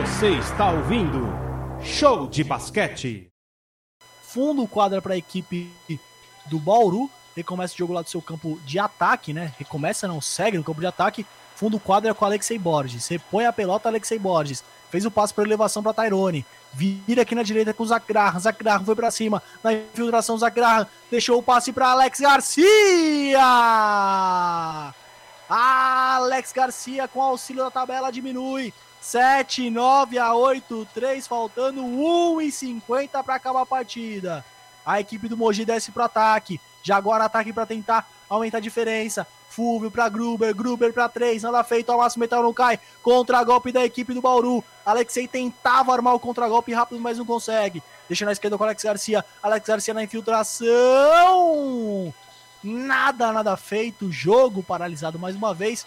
Você está ouvindo Show de Basquete. Fundo quadra para a equipe do Bauru. Recomeça o jogo lá do seu campo de ataque, né? Recomeça, não segue no campo de ataque. Fundo quadra com Alexei Borges. Repõe a pelota, Alexei Borges. Fez o passe para elevação para Tyrone. Vira aqui na direita com o. Zach Graham foi para cima. Na infiltração, Zach Graham deixou o passe para Alex Garcia. Alex Garcia com auxílio da tabela diminui. 7, 9 a 8, 3, faltando 1 e 50 para acabar a partida. A equipe do Mogi desce para ataque. Já agora ataque para tentar aumentar a diferença. Fulvio para Gruber, Gruber para 3, nada feito, ao máximo metal não cai. Contra-golpe da equipe do Bauru. Alexei tentava armar o contra-golpe rápido, mas não consegue. Deixa na esquerda com Alex Garcia. Alex Garcia na infiltração. Nada, nada feito. Jogo paralisado mais uma vez.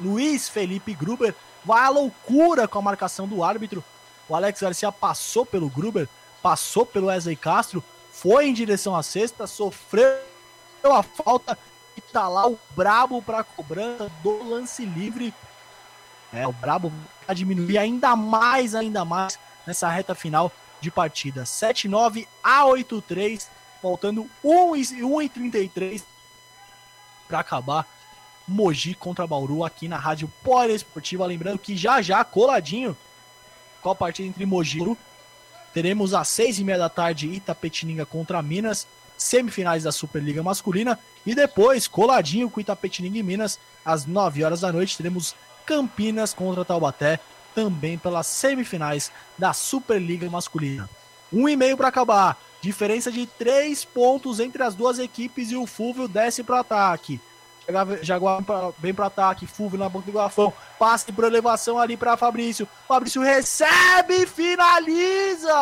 Luiz Felipe Gruber vai à loucura com a marcação do árbitro. O Alex Garcia passou pelo Gruber, passou pelo Wesley Castro, foi em direção à cesta, sofreu a falta e tá lá o Brabo para cobrança do lance livre. É, o Brabo vai diminuir ainda mais, ainda mais nessa reta final de partida. 7-9 a 8-3, faltando 1 e, 1 e 33 para acabar Mogi contra Bauru aqui na Rádio Poliesportiva. Lembrando que já já, coladinho com a partida entre Mogi e Bauru, teremos às seis e meia da tarde Itapetininga contra Minas, semifinais da Superliga Masculina. E depois, coladinho com Itapetininga e Minas, às 9 horas da noite, teremos Campinas contra Taubaté, também pelas semifinais da Superliga Masculina. Um e meio para acabar. Diferença de três pontos entre as duas equipes e o Fúvio desce para ataque. Jaguar vem para ataque, Fulvio na boca do garrafão, passe por elevação ali para Fabrício. Fabrício recebe finaliza!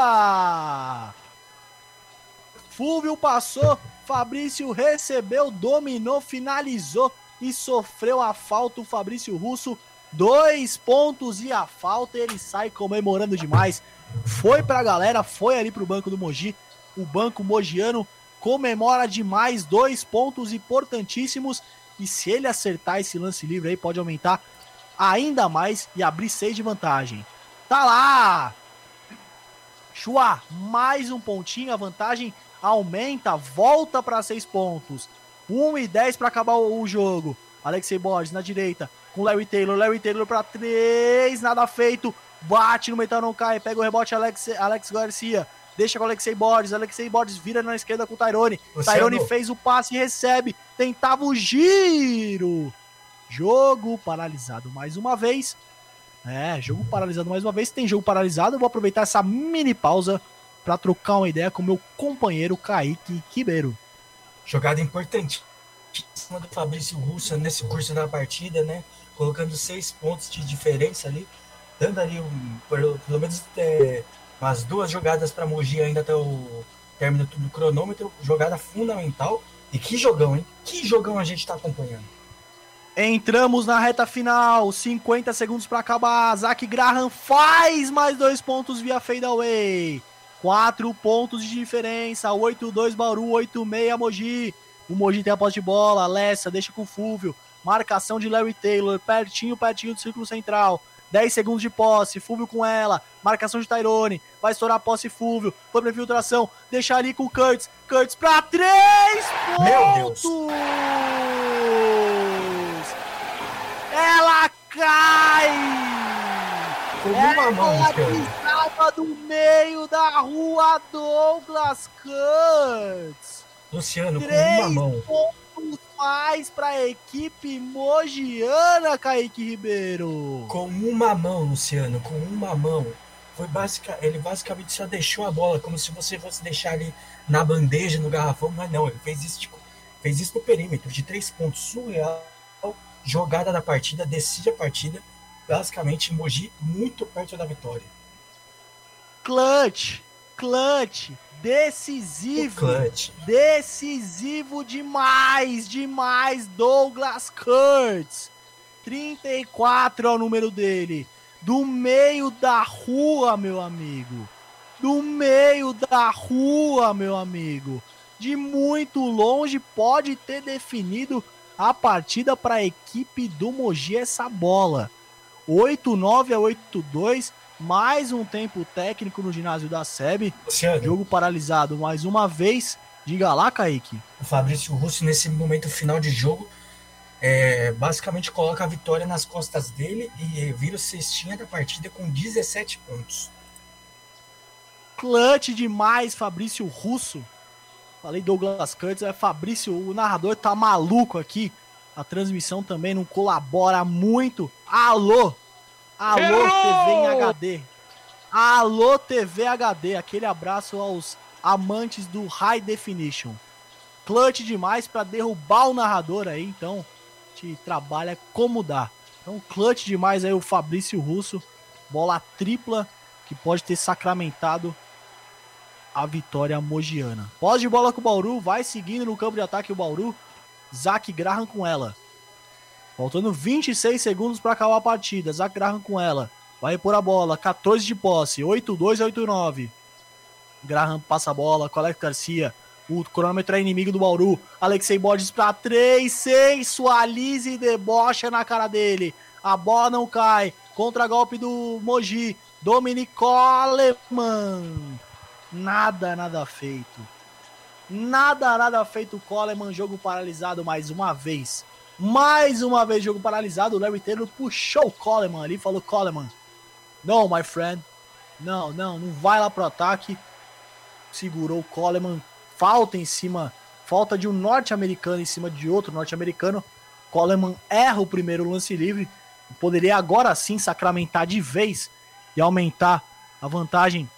Fulvio passou, Fabrício recebeu, dominou, finalizou e sofreu a falta o Fabrício Russo. Dois pontos e a falta, ele sai comemorando demais. Foi pra galera, foi ali pro banco do Mogi. O banco mogiano comemora demais, dois pontos importantíssimos e se ele acertar esse lance livre aí, pode aumentar ainda mais e abrir seis de vantagem. Tá lá! Chua, mais um pontinho, a vantagem aumenta, volta para seis pontos. 1 e 10 para acabar o jogo. Alexei Borges na direita, com Larry Taylor. Larry Taylor para 3, nada feito. Bate no metal, não cai. Pega o rebote, Alex, Alex Garcia. Deixa com o Alexei Borges. Alexei Borges vira na esquerda com o Tyrone. Tyrone fez o passe e recebe. Tentava o giro. Jogo paralisado mais uma vez. É, jogo paralisado mais uma vez. Tem jogo paralisado. Eu vou aproveitar essa mini pausa para trocar uma ideia com meu companheiro Kaique Ribeiro. Jogada importante cima do Fabrício Russo nesse curso da partida, né? Colocando seis pontos de diferença ali, dando ali um, pelo, pelo menos é, umas duas jogadas para Mogi ainda até o término do cronômetro. Jogada fundamental. E que jogão, hein? Que jogão a gente está acompanhando. Entramos na reta final, 50 segundos para acabar. Zach Graham faz mais dois pontos via fadeaway. Quatro pontos de diferença, 8-2 Bauru, 8-6 Mogi. O Mogi tem a posse de bola, Alessa deixa com o Fúvio. Marcação de Larry Taylor, pertinho, pertinho do círculo central. 10 segundos de posse, Fúvio com ela, marcação de Tyrone, vai estourar a posse Fúvio, foi pra infiltração, deixa ali com o Kurtz, Kurtz pra 3 pontos! Ela cai! Uma mão, Ela do meio da rua Douglas Kurtz! Luciano, com uma mão. pontos mais para a equipe mogiana, Kaique Ribeiro. Com uma mão, Luciano, com uma mão. Foi basic, ele basicamente só deixou a bola, como se você fosse deixar ali na bandeja, no garrafão, mas não, ele fez isso, tipo, fez isso no perímetro, de três pontos, surreal, jogada da partida, decide a partida, basicamente Mogi muito perto da vitória. Clutch, clutch, decisivo. Clutch. Decisivo demais, demais. Douglas Kurtz. 34 é o número dele. Do meio da rua, meu amigo. Do meio da rua, meu amigo. De muito longe pode ter definido a partida para a equipe do Mogi essa bola. 8-9 a 8-2 mais um tempo técnico no ginásio da SEB. Luciano, Jogo paralisado mais uma vez. Diga lá, Kaique. o Fabrício Russo, nesse momento final de jogo, é, basicamente coloca a vitória nas costas dele e vira o cestinha da partida com 17 pontos. Clutch demais, Fabrício Russo. Falei Douglas Curtis, é Fabrício, o narrador tá maluco aqui. A transmissão também não colabora muito. Alô! Alô! TV em HD. Alô, TV HD. Aquele abraço aos amantes do High Definition. Clutch demais pra derrubar o narrador aí, então a gente trabalha como dá. Então, clutch demais aí o Fabrício Russo. Bola tripla que pode ter sacramentado a vitória mogiana. Pós de bola com o Bauru, vai seguindo no campo de ataque o Bauru. Zac Graham com ela. Faltando 26 segundos para acabar a partida. Zac Graham com ela. Vai repor a bola. 14 de posse. 8-2, 8-9. Graham passa a bola. com Alex Garcia. O cronômetro é inimigo do Bauru. Alexei Borges para 3. Sensualiza e debocha na cara dele. A bola não cai. Contra-golpe do Mogi. Dominic Coleman. Nada, nada feito. Nada, nada feito. Coleman, jogo paralisado mais uma vez. Mais uma vez, jogo paralisado. O Larry Taylor puxou o Coleman ali. Falou: Coleman, não, my friend. Não, não, não vai lá pro ataque. Segurou o Coleman. Falta em cima. Falta de um norte-americano em cima de outro norte-americano. Coleman erra o primeiro lance livre. Poderia agora sim sacramentar de vez e aumentar a vantagem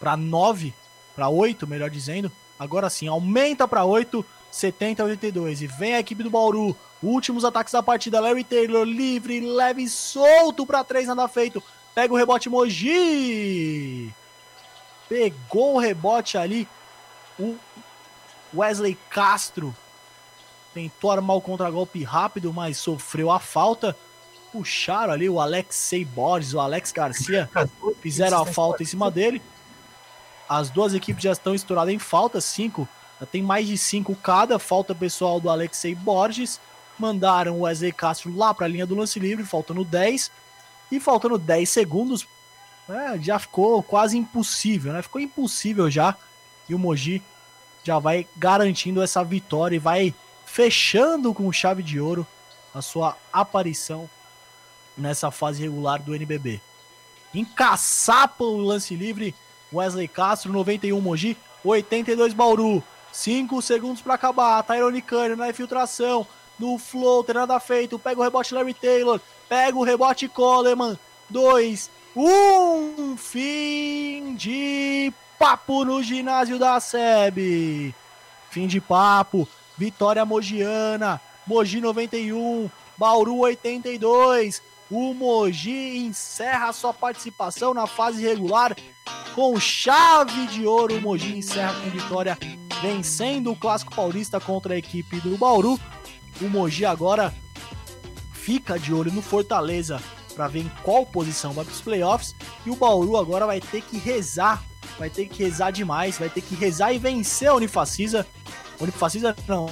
para 9, para 8, melhor dizendo. Agora sim, aumenta para 8, 70 a 82. E vem a equipe do Bauru. Últimos ataques da partida. Larry Taylor livre, leve e solto para 3, nada feito. Pega o rebote Mogi. Pegou o rebote ali. O Wesley Castro tentou armar o contragolpe rápido, mas sofreu a falta. Puxaram ali o Alexei Borges, o Alex Garcia fizeram a falta em cima dele. As duas equipes já estão estouradas em falta, cinco. Já tem mais de cinco cada. Falta pessoal do Alexei Borges. Mandaram o Wesley Castro lá para a linha do lance livre, faltando 10. E faltando 10 segundos, é, já ficou quase impossível, né? Ficou impossível já. E o Mogi já vai garantindo essa vitória e vai fechando com chave de ouro a sua aparição nessa fase regular do NBB. Encaçapa o lance livre Wesley Castro, 91 Mogi, 82 Bauru. 5 segundos para acabar. Tyrone Cânio na infiltração. No floater, nada feito. Pega o rebote Larry Taylor. Pega o rebote Coleman. 2, 1. Fim de papo no ginásio da SEB. Fim de papo. Vitória mogiana. Mogi 91. Bauru 82. O Mogi encerra sua participação na fase regular com chave de ouro. O Mogi encerra com vitória, vencendo o Clássico Paulista contra a equipe do Bauru. O Mogi agora fica de olho no Fortaleza para ver em qual posição vai para os playoffs. E o Bauru agora vai ter que rezar, vai ter que rezar demais, vai ter que rezar e vencer a Unifacisa. Unifacisa não,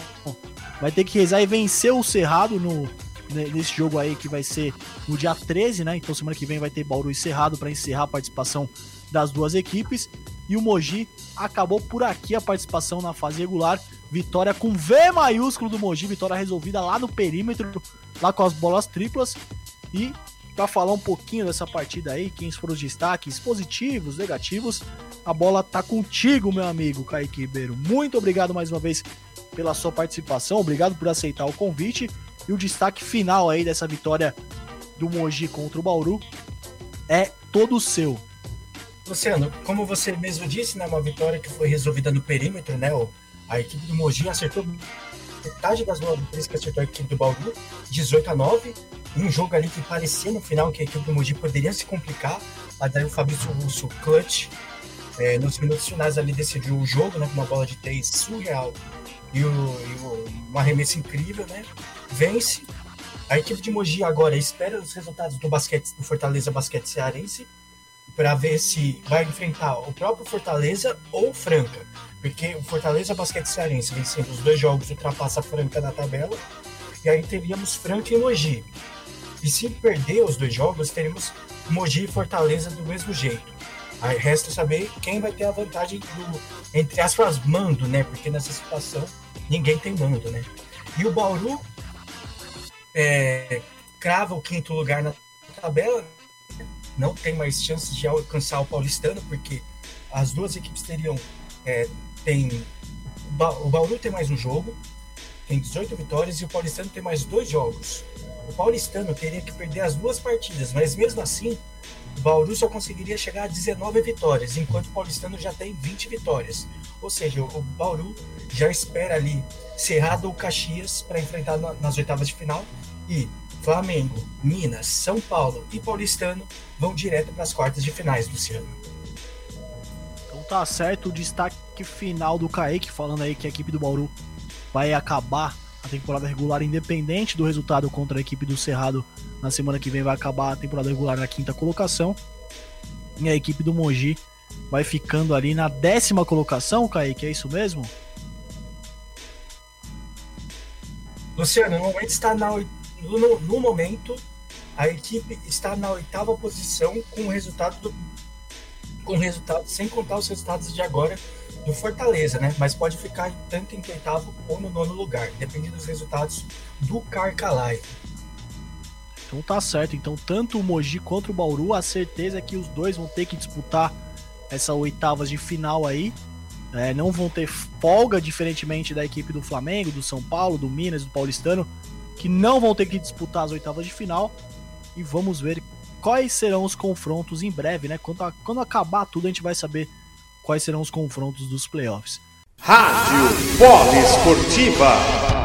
vai ter que rezar e vencer o Cerrado no, nesse jogo aí que vai ser no dia 13, né? Então semana que vem vai ter Bauru e Cerrado para encerrar a participação das duas equipes. E o Mogi acabou por aqui a participação na fase regular. Vitória com V maiúsculo do Mogi, vitória resolvida lá no perímetro, lá com as bolas triplas. E para falar um pouquinho dessa partida aí, quem foram os destaques positivos, negativos, a bola tá contigo, meu amigo Kaique Ribeiro. Muito obrigado mais uma vez pela sua participação, obrigado por aceitar o convite. E o destaque final aí dessa vitória do Mogi contra o Bauru é todo seu. Luciano, como você mesmo disse, né, uma vitória que foi resolvida no perímetro, né? A equipe do Mogi acertou metade das bolas que acertou a equipe do Bauru, 18 a 9. Um jogo ali que parecia no final que a equipe do Mogi poderia se complicar, mas daí o Fabrício Russo, clutch, é, nos minutos finais ali decidiu o jogo, né? Com uma bola de 3 surreal e, o, e o, um arremesso incrível, né? Vence. A equipe de Mogi agora espera os resultados do basquete do Fortaleza Basquete Cearense para ver se vai enfrentar o próprio Fortaleza ou Franca. Porque o Fortaleza Basquete Cearense vencendo os dois jogos ultrapassa Franca na tabela. E aí teríamos Franca e Mogi. E se perder os dois jogos, teremos Mogi e Fortaleza do mesmo jeito. Aí resta saber quem vai ter a vantagem do, entre aspas, mando, né? Porque nessa situação ninguém tem mando, né? E o Bauru é, crava o quinto lugar na tabela, não tem mais chances de alcançar o paulistano, porque as duas equipes teriam. É, tem, o Bauru tem mais um jogo, tem 18 vitórias, e o paulistano tem mais dois jogos. O paulistano teria que perder as duas partidas, mas mesmo assim, o Bauru só conseguiria chegar a 19 vitórias, enquanto o paulistano já tem 20 vitórias. Ou seja, o Bauru já espera ali Cerrado ou Caxias para enfrentar nas oitavas de final e Flamengo, Minas, São Paulo e Paulistano vão direto para as quartas de finais, Luciano. Então tá certo o destaque final do Kaique, falando aí que a equipe do Bauru vai acabar a temporada regular independente do resultado contra a equipe do Cerrado na semana que vem vai acabar a temporada regular na quinta colocação. E a equipe do Mogi vai ficando ali na décima colocação, Kaique, é isso mesmo? Luciano, no momento está na no, no momento a equipe está na oitava posição com o resultado do, com resultado sem contar os resultados de agora do Fortaleza, né? Mas pode ficar tanto em oitavo ou no nono lugar, dependendo dos resultados do Carcalai. Então tá certo. Então, tanto o Mogi quanto o Bauru, a certeza é que os dois vão ter que disputar essa oitavas de final aí. É, não vão ter folga, diferentemente da equipe do Flamengo, do São Paulo, do Minas, do Paulistano, que não vão ter que disputar as oitavas de final. E vamos ver quais serão os confrontos em breve, né? Quando, quando acabar tudo, a gente vai saber quais serão os confrontos dos playoffs. Rádio Polo Esportiva.